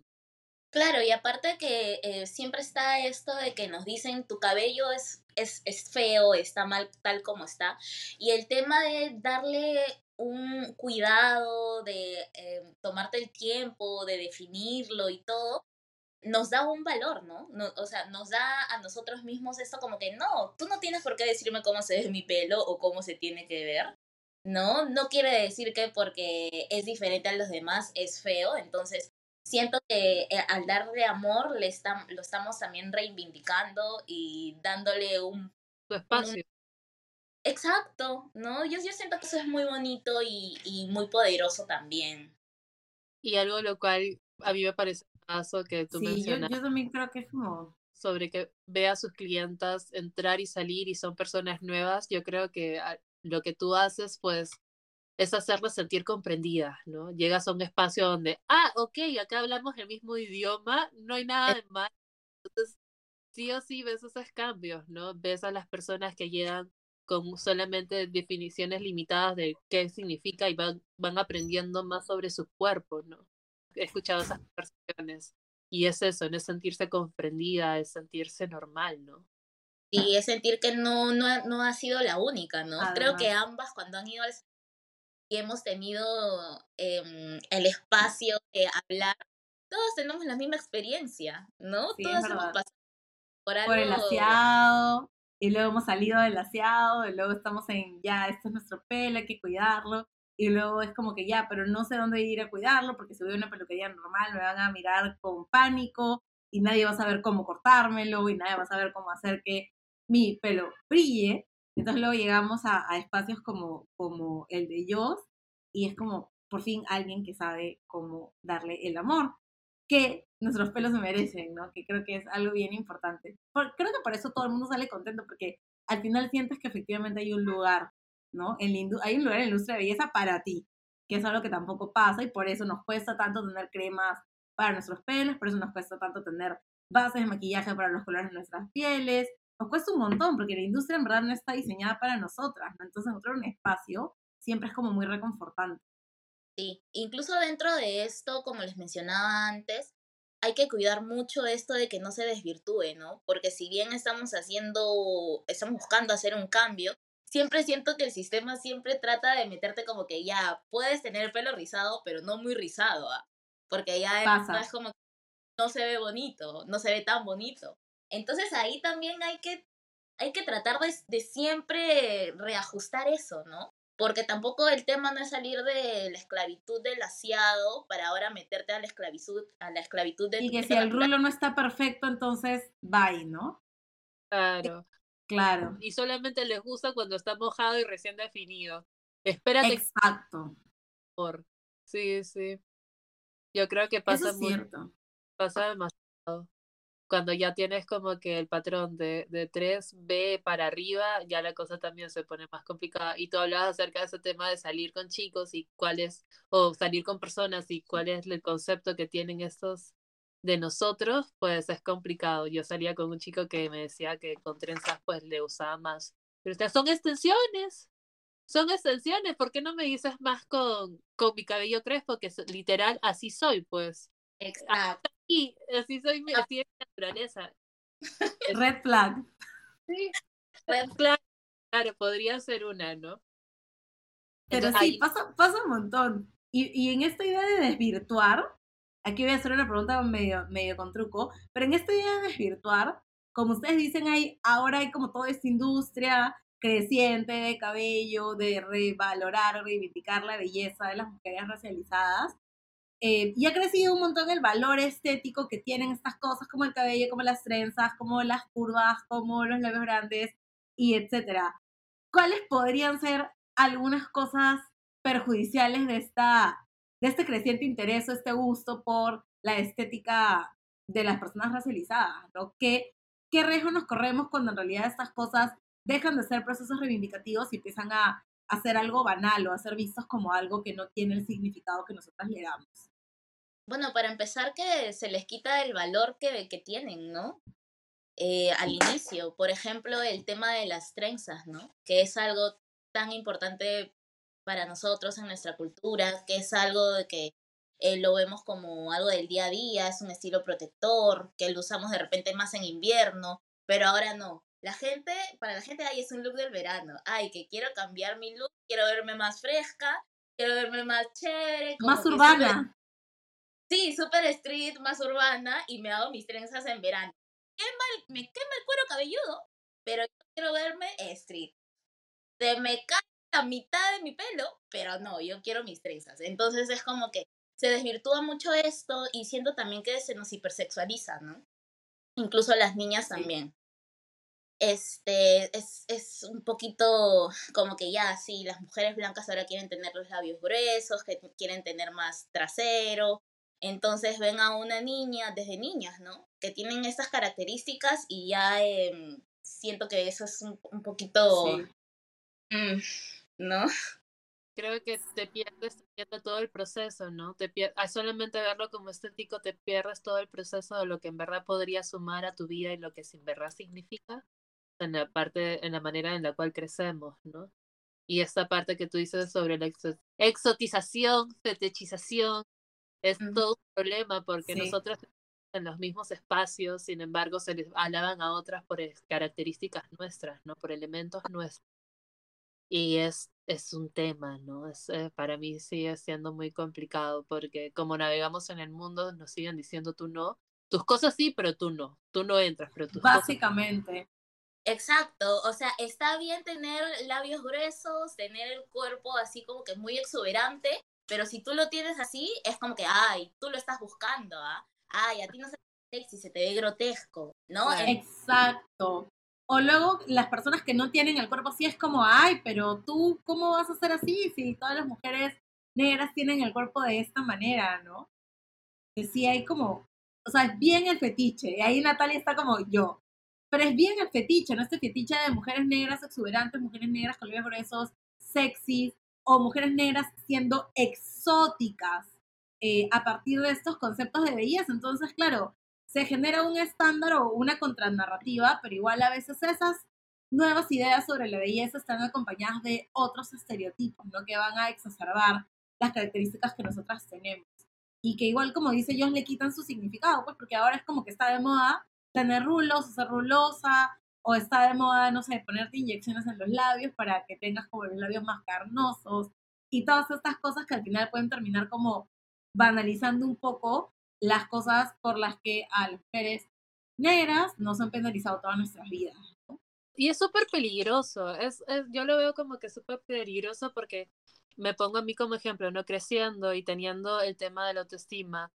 Claro, y aparte que eh, siempre está esto de que nos dicen tu cabello es, es, es feo, está mal tal como está. Y el tema de darle un cuidado, de eh, tomarte el tiempo, de definirlo y todo, nos da un valor, ¿no? ¿no? O sea, nos da a nosotros mismos esto como que no, tú no tienes por qué decirme cómo se ve mi pelo o cómo se tiene que ver. No, no quiere decir que porque es diferente a los demás es feo, entonces siento que eh, al darle amor le lo estamos también reivindicando y dándole un... espacio. Exacto, ¿no? Yo, yo siento que eso es muy bonito y, y muy poderoso también. Y algo lo cual a mí me parece caso que tú sí, Yo, yo también creo que es como sobre que ve a sus clientas entrar y salir y son personas nuevas, yo creo que lo que tú haces, pues, es hacerla sentir comprendida, ¿no? Llegas a un espacio donde, ah, ok, acá hablamos el mismo idioma, no hay nada de mal. Entonces, sí o sí ves esos cambios, ¿no? Ves a las personas que llegan con solamente definiciones limitadas de qué significa y van, van aprendiendo más sobre su cuerpo, ¿no? He escuchado esas conversaciones y es eso, no es sentirse comprendida, es sentirse normal, ¿no? Y es sentir que no, no, no ha sido la única, ¿no? Creo que ambas cuando han ido al y hemos tenido em, el espacio de hablar, todos tenemos la misma experiencia, ¿no? todos hemos pasado por algo. Por el aseado, y luego hemos salido del aseado, y luego estamos en, ya, esto es nuestro pelo, hay que cuidarlo, y luego es como que ya, pero no sé dónde ir a cuidarlo, porque si voy a una peluquería normal me van a mirar con pánico, y nadie va a saber cómo cortármelo, y nadie va a saber cómo hacer que mi pelo brille, entonces luego llegamos a, espacios como, como el de ellos y es como por fin alguien que sabe cómo darle el amor que nuestros pelos se merecen, ¿no? Que creo que es algo bien importante. creo que por eso todo el mundo sale contento porque al final sientes que efectivamente hay un lugar, ¿no? En hay un lugar en la industria de belleza para ti, que es algo que tampoco pasa y por eso nos cuesta tanto tener cremas para nuestros pelos, por eso nos cuesta tanto tener bases de maquillaje para los colores de nuestras pieles, nos cuesta un montón, porque la industria en verdad no está diseñada para nosotras, ¿no? Entonces encontrar un espacio siempre es como muy reconfortante. Sí, incluso dentro de esto, como les mencionaba antes, hay que cuidar mucho esto de que no se desvirtúe, ¿no? Porque si bien estamos haciendo, estamos buscando hacer un cambio, siempre siento que el sistema siempre trata de meterte como que ya puedes tener el pelo rizado, pero no muy rizado, ¿ah? Porque ya es como no se ve bonito, no se ve tan bonito. Entonces ahí también hay que, hay que tratar de, siempre reajustar eso, ¿no? Porque tampoco el tema no es salir de la esclavitud del asiado para ahora meterte a la esclavitud, a la esclavitud de... Y que si el rulo no está perfecto, entonces bye, ¿no? Claro. Claro. Y solamente les gusta cuando está mojado y recién definido. Espérate. Exacto. Por. Sí, sí. Yo creo que pasa Eso Pasa demasiado cuando ya tienes como que el patrón de, de 3B para arriba, ya la cosa también se pone más complicada. Y tú hablabas acerca de ese tema de salir con chicos y cuál es, o salir con personas y cuál es el concepto que tienen estos de nosotros, pues es complicado. Yo salía con un chico que me decía que con trenzas pues le usaba más. Pero estas son extensiones, son extensiones, ¿por qué no me dices más con, con mi cabello crespo? Que literal así soy, pues. Exacto. Y así soy, así es mi naturaleza. Red flag. Sí. Red flag, claro, podría ser una, ¿no? Pero sí, pasa, pasa un montón. Y, y en esta idea de desvirtuar, aquí voy a hacer una pregunta medio, medio con truco, pero en esta idea de desvirtuar, como ustedes dicen, hay, ahora hay como toda esta industria creciente de cabello, de revalorar, reivindicar la belleza de las mujeres racializadas. Eh, y ha crecido un montón el valor estético que tienen estas cosas como el cabello, como las trenzas, como las curvas, como los labios grandes y etcétera. ¿Cuáles podrían ser algunas cosas perjudiciales de esta de este creciente interés o este gusto por la estética de las personas racializadas, ¿no? ¿Qué, qué riesgo nos corremos cuando en realidad estas cosas dejan de ser procesos reivindicativos y empiezan a, a ser algo banal o a ser vistos como algo que no tiene el significado que nosotras le damos? Bueno, para empezar que se les quita el valor que, que tienen, ¿no? Eh, al inicio, por ejemplo, el tema de las trenzas, ¿no? Que es algo tan importante para nosotros en nuestra cultura, que es algo de que eh, lo vemos como algo del día a día, es un estilo protector, que lo usamos de repente más en invierno, pero ahora no. La gente, para la gente, ay, es un look del verano. Ay, que quiero cambiar mi look, quiero verme más fresca, quiero verme más chévere. más urbana. Sí, super street, más urbana, y me hago mis trenzas en verano. Quema me quema el cuero cabelludo, pero yo quiero verme street. Se me cae la mitad de mi pelo, pero no, yo quiero mis trenzas. Entonces es como que se desvirtúa mucho esto y siento también que se nos hipersexualiza, ¿no? Incluso las niñas también. Este, es, es un poquito como que ya, sí, las mujeres blancas ahora quieren tener los labios gruesos, que quieren tener más trasero. Entonces ven a una niña desde niñas, ¿no? Que tienen esas características y ya eh, siento que eso es un, un poquito... Mm, ¿no? Creo que te pierdes, todo el proceso, ¿no? Te al solamente verlo como estético te pierdes todo el proceso de lo que en verdad podría sumar a tu vida y lo que en verdad significa en la parte, en la manera en la cual crecemos, ¿no? Y esta parte que tú dices sobre la exotización, fetechización, es todo un problema porque nosotros en los mismos espacios, sin embargo, se les alaban a otras por características nuestras, ¿no? Por elementos nuestros. Y es, es un tema, ¿no? Es, eh, para mí sigue siendo muy complicado porque como navegamos en el mundo nos siguen diciendo tú no. Tus cosas sí, pero tú no. Tú no entras, pero tú Básicamente. Exacto, o sea, está bien tener labios gruesos, tener el cuerpo así como que muy exuberante, pero si tú lo tienes así, es como que, ay, tú lo estás buscando, ¿ah? Ay, a ti no se te ve sexy, se te ve grotesco, ¿no? Exacto. O luego las personas que no tienen el cuerpo así es como, ay, pero tú, ¿cómo vas a ser así si todas las mujeres negras tienen el cuerpo de esta manera, ¿no? Que sí hay como, o sea, es bien el fetiche. Y ahí Natalia está como yo. Pero es bien el fetiche, ¿no? Este fetiche de mujeres negras exuberantes, mujeres negras con labios gruesos, sexys, o mujeres negras siendo exóticas eh, a partir de estos conceptos de belleza. Entonces, claro, se genera un estándar o una contranarrativa, pero igual a veces esas nuevas ideas sobre la belleza están acompañadas de otros estereotipos, ¿no? Que van a exacerbar las características que nosotras tenemos. Y que igual, como dice ellos, le quitan su significado, pues porque ahora es como que está de moda tener rulos ser rulosa, o está de moda, no sé, ponerte inyecciones en los labios para que tengas como los labios más carnosos, y todas estas cosas que al final pueden terminar como banalizando un poco las cosas por las que a las mujeres negras nos han penalizado toda nuestra vida. Y es súper peligroso, es, yo lo veo como que súper peligroso porque me pongo a mí como ejemplo, ¿no? Creciendo y teniendo el tema de la autoestima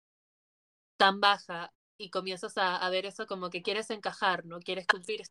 tan baja y comienzas a, a ver eso como que quieres encajar, ¿no? Quieres cumplir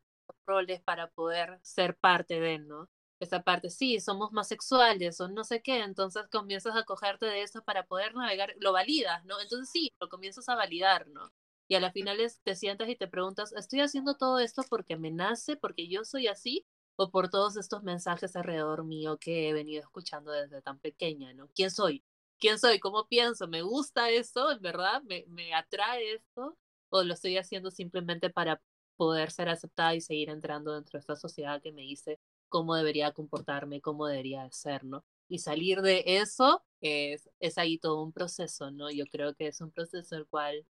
roles para poder ser parte de, ¿no? esa parte, sí, somos más sexuales o no sé qué, entonces comienzas a cogerte de eso para poder navegar, lo validas, ¿no? Entonces sí, lo comienzas a validar, ¿no? Y a la final te sientas y te preguntas, ¿estoy haciendo todo esto porque me nace, porque yo soy así? ¿O por todos estos mensajes alrededor mío que he venido escuchando desde tan pequeña, ¿no? ¿Quién soy? ¿Quién soy? ¿Cómo pienso? ¿Me gusta eso? ¿En verdad? ¿Me, me atrae esto? ¿O lo estoy haciendo simplemente para poder ser aceptada y seguir entrando dentro de esta sociedad que me dice cómo debería comportarme, cómo debería ser, ¿no? Y salir de eso es, es ahí todo un proceso, ¿no? Yo creo que es un proceso el cual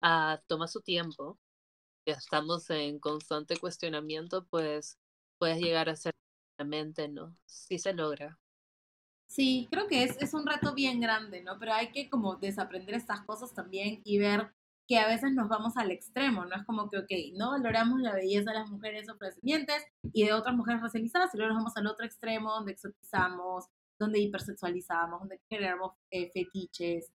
ah, toma su tiempo. Estamos en constante cuestionamiento, pues puedes llegar a ser mente, ¿no? Sí se logra. Sí, creo que es, es un reto bien grande, ¿no? Pero hay que como desaprender estas cosas también y ver que a veces nos vamos al extremo, ¿no? Es como que, ok, no valoramos la belleza de las mujeres afrodescendientes y de otras mujeres racializadas, y luego nos vamos al otro extremo donde exotizamos, donde hipersexualizamos, donde generamos eh, fetiches.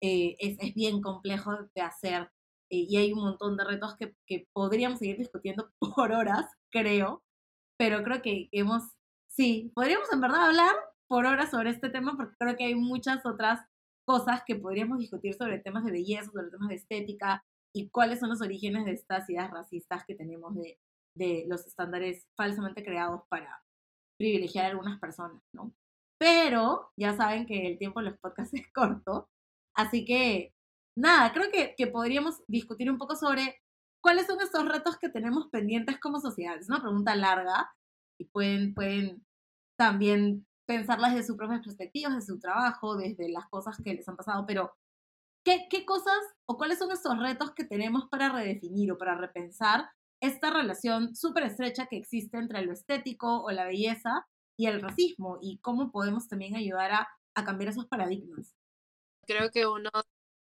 Eh, es, es, bien complejo de hacer eh, y hay un montón de retos que, que podríamos seguir discutiendo por horas, creo, pero creo que hemos, sí, podríamos en verdad hablar por horas sobre este tema porque creo que hay muchas otras cosas que podríamos discutir sobre temas de belleza, sobre temas de estética y cuáles son los orígenes de estas ideas racistas que tenemos de, de los estándares falsamente creados para privilegiar a algunas personas, ¿no? Pero ya saben que el tiempo de los podcasts es corto, así que nada, creo que, que podríamos discutir un poco sobre cuáles son estos retos que tenemos pendientes como sociedad. Es una pregunta larga y pueden, pueden también pensarlas desde sus propias perspectivas, desde su trabajo, desde las cosas que les han pasado, pero ¿qué, qué cosas o cuáles son estos retos que tenemos para redefinir o para repensar esta relación súper estrecha que existe entre lo estético o la belleza y el racismo y cómo podemos también ayudar a, a cambiar esos paradigmas? Creo que una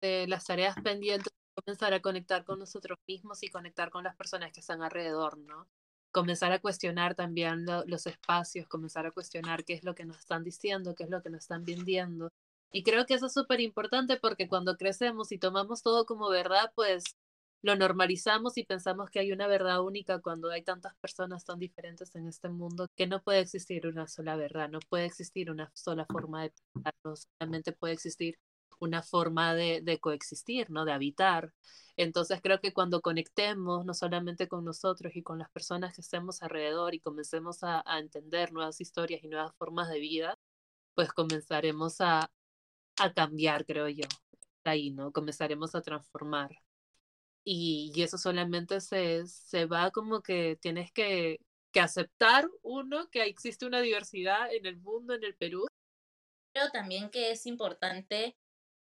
de las tareas pendientes es comenzar a conectar con nosotros mismos y conectar con las personas que están alrededor, ¿no? Comenzar a cuestionar también los espacios, comenzar a cuestionar qué es lo que nos están diciendo, qué es lo que nos están vendiendo. Y creo que eso es súper importante porque cuando crecemos y tomamos todo como verdad, pues lo normalizamos y pensamos que hay una verdad única cuando hay tantas personas tan diferentes en este mundo que no puede existir una sola verdad, no puede existir una sola forma de pensar, no solamente puede existir una forma de, de coexistir, ¿no? De habitar. Entonces creo que cuando conectemos no solamente con nosotros y con las personas que estemos alrededor y comencemos a, entender nuevas historias y nuevas formas de vida, pues comenzaremos a, a cambiar, creo yo. Ahí, ¿no? Comenzaremos a transformar. Y, y eso solamente se, se va como que tienes que, que aceptar, uno, que existe una diversidad en el mundo, en el Perú. Creo también que es importante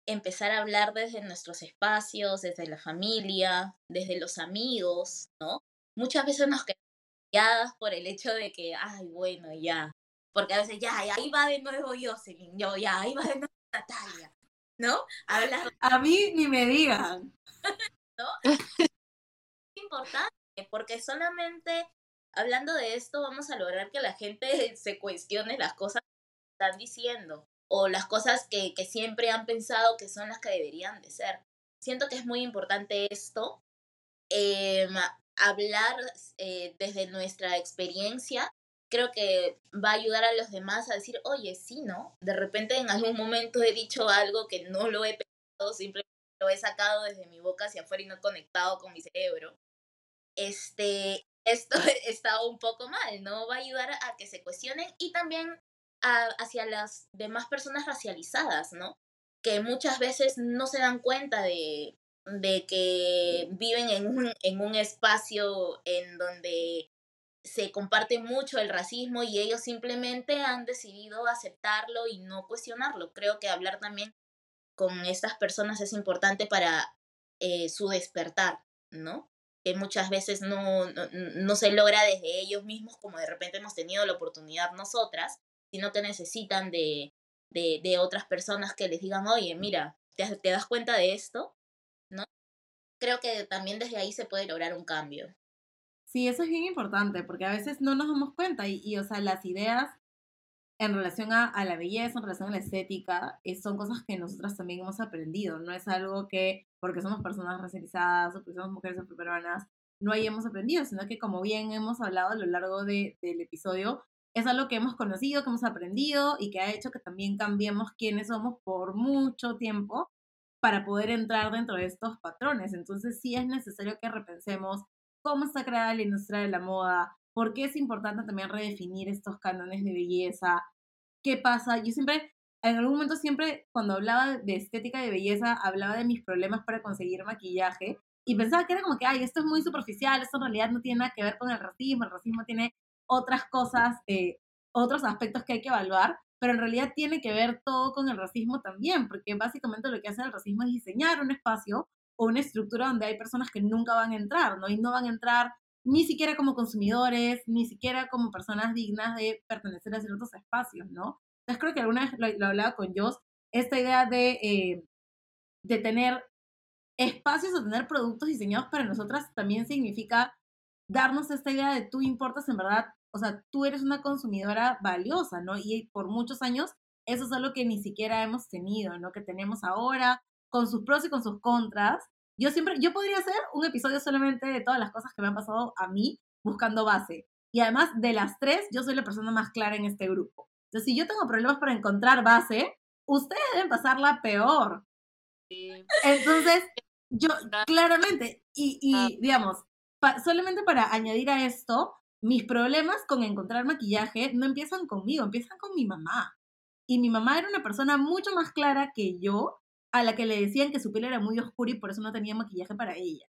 empezar a hablar desde nuestros espacios, desde la familia, desde los amigos, ¿no? Muchas veces nos quedamos calladas por el hecho de que, ay, bueno, ya. Porque a veces, ya, ahí va de nuevo Jocelyn, yo, ya, ahí va de nuevo Natalia, ¿no? Hablar. A mí ni me digan. ¿No? Es importante, porque solamente hablando de esto vamos a lograr que la gente se cuestione las cosas que están diciendo o las cosas que, que siempre han pensado que son las que deberían de ser. Siento que es muy importante esto, eh, hablar eh, desde nuestra experiencia, creo que va a ayudar a los demás a decir, oye, sí, ¿no? De repente en algún momento he dicho algo que no lo he pensado, simplemente lo he sacado desde mi boca hacia afuera y no conectado con mi cerebro. Este, esto está un poco mal, ¿no? Va a ayudar a que se cuestionen y también hacia las demás personas racializadas, ¿no? Que muchas veces no se dan cuenta de, de que viven en un, en un espacio en donde se comparte mucho el racismo y ellos simplemente han decidido aceptarlo y no cuestionarlo. Creo que hablar también con estas personas es importante para eh, su despertar, ¿no? Que muchas veces no, no, no, se logra desde ellos mismos como de repente hemos tenido la oportunidad nosotras, sino que necesitan de, de, de otras personas que les digan, oye, mira, ¿te, ¿te das cuenta de esto? ¿No? Creo que también desde ahí se puede lograr un cambio. Sí, eso es bien importante, porque a veces no nos damos cuenta y, y o sea, las ideas en relación a, a, la belleza, en relación a la estética, es, son cosas que nosotras también hemos aprendido. No es algo que, porque somos personas racializadas o porque somos mujeres afroperuanas, no hayamos aprendido, sino que como bien hemos hablado a lo largo de, del episodio, es algo que hemos conocido, que hemos aprendido y que ha hecho que también cambiemos quiénes somos por mucho tiempo para poder entrar dentro de estos patrones. Entonces sí es necesario que repensemos cómo está creada la industria de la moda, por qué es importante también redefinir estos cánones de belleza, qué pasa. Yo siempre, en algún momento siempre, cuando hablaba de estética de belleza, hablaba de mis problemas para conseguir maquillaje y pensaba que era como que, ay, esto es muy superficial, esto en realidad no tiene nada que ver con el racismo, el racismo tiene otras cosas, eh, otros aspectos que hay que evaluar, pero en realidad tiene que ver todo con el racismo también, porque básicamente lo que hace el racismo es diseñar un espacio o una estructura donde hay personas que nunca van a entrar, ¿no? Y no van a entrar ni siquiera como consumidores, ni siquiera como personas dignas de pertenecer a ciertos espacios, ¿no? Entonces creo que alguna vez lo, hablaba con Joss, esta idea de, eh, de tener espacios o tener productos diseñados para nosotras también significa darnos esta idea de tú importas en verdad, o sea, tú eres una consumidora valiosa, ¿no? Y por muchos años eso es algo que ni siquiera hemos tenido, ¿no? Que tenemos ahora, con sus pros y con sus contras. Yo siempre, yo podría hacer un episodio solamente de todas las cosas que me han pasado a mí buscando base. Y además, de las tres, yo soy la persona más clara en este grupo. Entonces, si yo tengo problemas para encontrar base, ustedes deben pasarla peor. Entonces, yo claramente, y, y digamos, solamente para añadir a esto, mis problemas con encontrar maquillaje no empiezan conmigo, empiezan con mi mamá. Y mi mamá era una persona mucho más clara que yo, a la que le decían que su piel era muy oscura y por eso no tenía maquillaje para ella.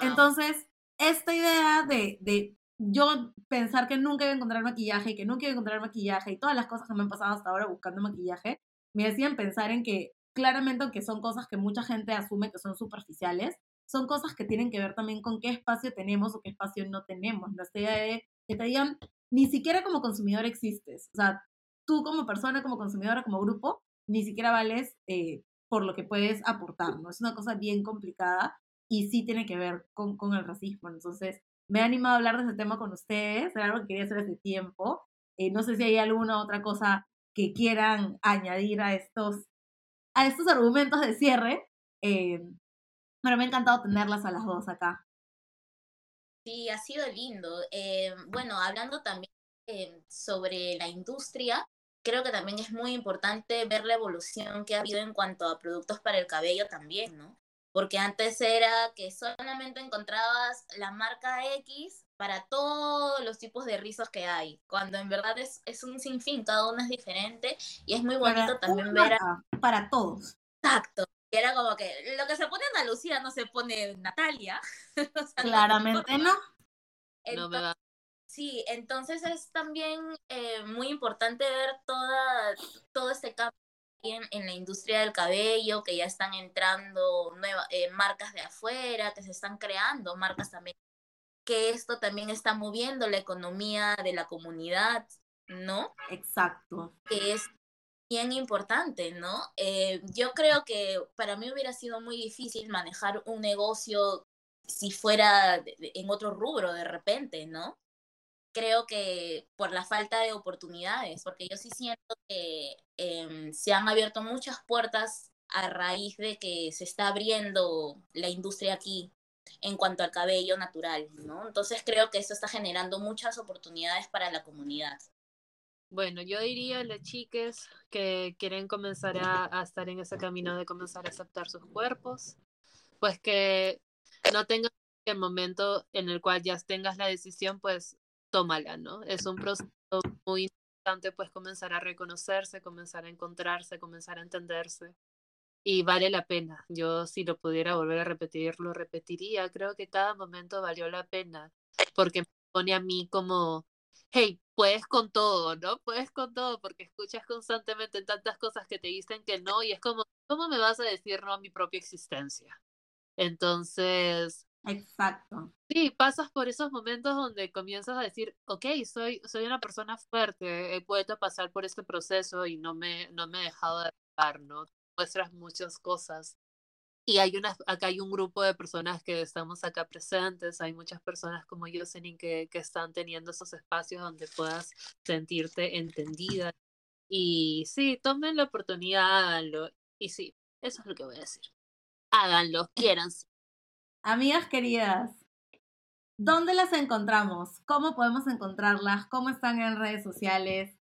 Entonces, esta idea de, de yo pensar que nunca iba a encontrar maquillaje y que nunca iba a encontrar maquillaje y todas las cosas que me han pasado hasta ahora buscando maquillaje, me hacían pensar en que claramente, aunque son cosas que mucha gente asume que son superficiales, son cosas que tienen que ver también con qué espacio tenemos o qué espacio no tenemos. La idea de que te digan, ni siquiera como consumidor existes. O sea, tú como persona, como consumidora, como grupo, ni siquiera vales eh, por lo que puedes aportar, ¿no? Es una cosa bien complicada y sí tiene que ver con, con el racismo. Entonces, me he animado a hablar de ese tema con ustedes, era algo que quería hacer hace tiempo. Eh, no sé si hay alguna otra cosa que quieran añadir a estos, a estos argumentos de cierre. Eh, pero me ha encantado tenerlas a las dos acá. Sí, ha sido lindo. Eh, bueno, hablando también eh, sobre la industria, creo que también es muy importante ver la evolución que ha habido en cuanto a productos para el cabello también, ¿no? Porque antes era que solamente encontrabas la marca X para todos los tipos de rizos que hay, cuando en verdad es, es un sinfín, cada uno es diferente y es muy bonito también ver... Para todos. Exacto, era como que lo que se pone Andalucía no se pone Natalia. Claramente no. Sí, entonces es también eh, muy importante ver toda, todo este cambio en, en, la industria del cabello, que ya están entrando nuevas eh, marcas de afuera, que se están creando marcas también, que esto también está moviendo la economía de la comunidad, ¿no? Exacto. Que es bien importante, ¿no? Eh, yo creo que para mí hubiera sido muy difícil manejar un negocio si fuera en otro rubro de repente, ¿no? Creo que por la falta de oportunidades, porque yo sí siento que em, se han abierto muchas puertas a raíz de que se está abriendo la industria aquí en cuanto al cabello natural, ¿no? Entonces creo que eso está generando muchas oportunidades para la comunidad. Bueno, yo diría a las chicas que quieren comenzar a, estar en ese camino de comenzar a aceptar sus cuerpos, pues que no tengan el momento en el cual ya tengas la decisión, pues tómala, ¿no? Es un proceso muy importante, pues comenzar a reconocerse, comenzar a encontrarse, comenzar a entenderse. Y vale la pena. Yo si lo pudiera volver a repetir, lo repetiría. Creo que cada momento valió la pena porque me pone a mí como hey, puedes con todo, ¿no? Puedes con todo porque escuchas constantemente tantas cosas que te dicen que no y es como, ¿cómo me vas a decir no a mi propia existencia? Entonces... Exacto. Sí, pasas por esos momentos donde comienzas a decir, ok, soy, soy una persona fuerte, he podido pasar por este proceso y no me, no me he dejado de dejar, ¿no? Muestras muchas cosas y hay una, acá hay un grupo de personas que estamos acá presentes, hay muchas personas como yo, que, que están teniendo esos espacios donde puedas sentirte entendida. Y sí, tomen la oportunidad, háganlo. Y sí, eso es lo que voy a decir. Háganlo, quieran. Amigas queridas, ¿dónde las encontramos? ¿Cómo podemos encontrarlas? ¿Cómo están en redes sociales?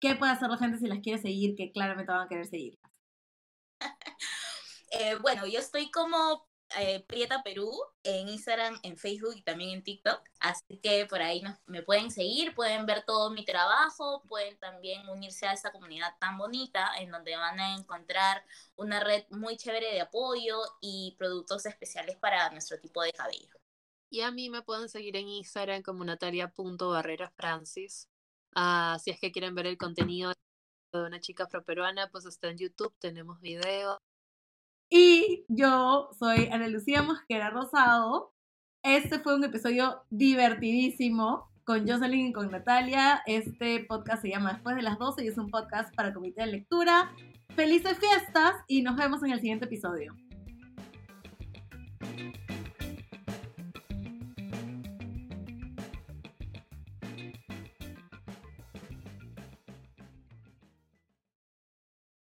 ¿Qué puede hacer la gente si las quiere seguir? Que claramente van a querer seguirlas. Eh, bueno, yo estoy como eh, Prieta Perú en Instagram, en Facebook y también en TikTok. Así que por ahí me pueden seguir, pueden ver todo mi trabajo, pueden también unirse a esta comunidad tan bonita en donde van a encontrar una red muy chévere de apoyo y productos especiales para nuestro tipo de cabello. Y a mí me pueden seguir en Instagram como natalia.barrerafrancis. Ah, si es que quieren ver el contenido de una chica afroperuana, pues está en YouTube, tenemos video. Y yo soy Ana Lucía Mosquera Rosado. Este fue un episodio divertidísimo con Jocelyn y con Natalia. Este podcast se llama Después de las 12 y es un podcast para comité de lectura. Felices fiestas y nos vemos en el siguiente episodio.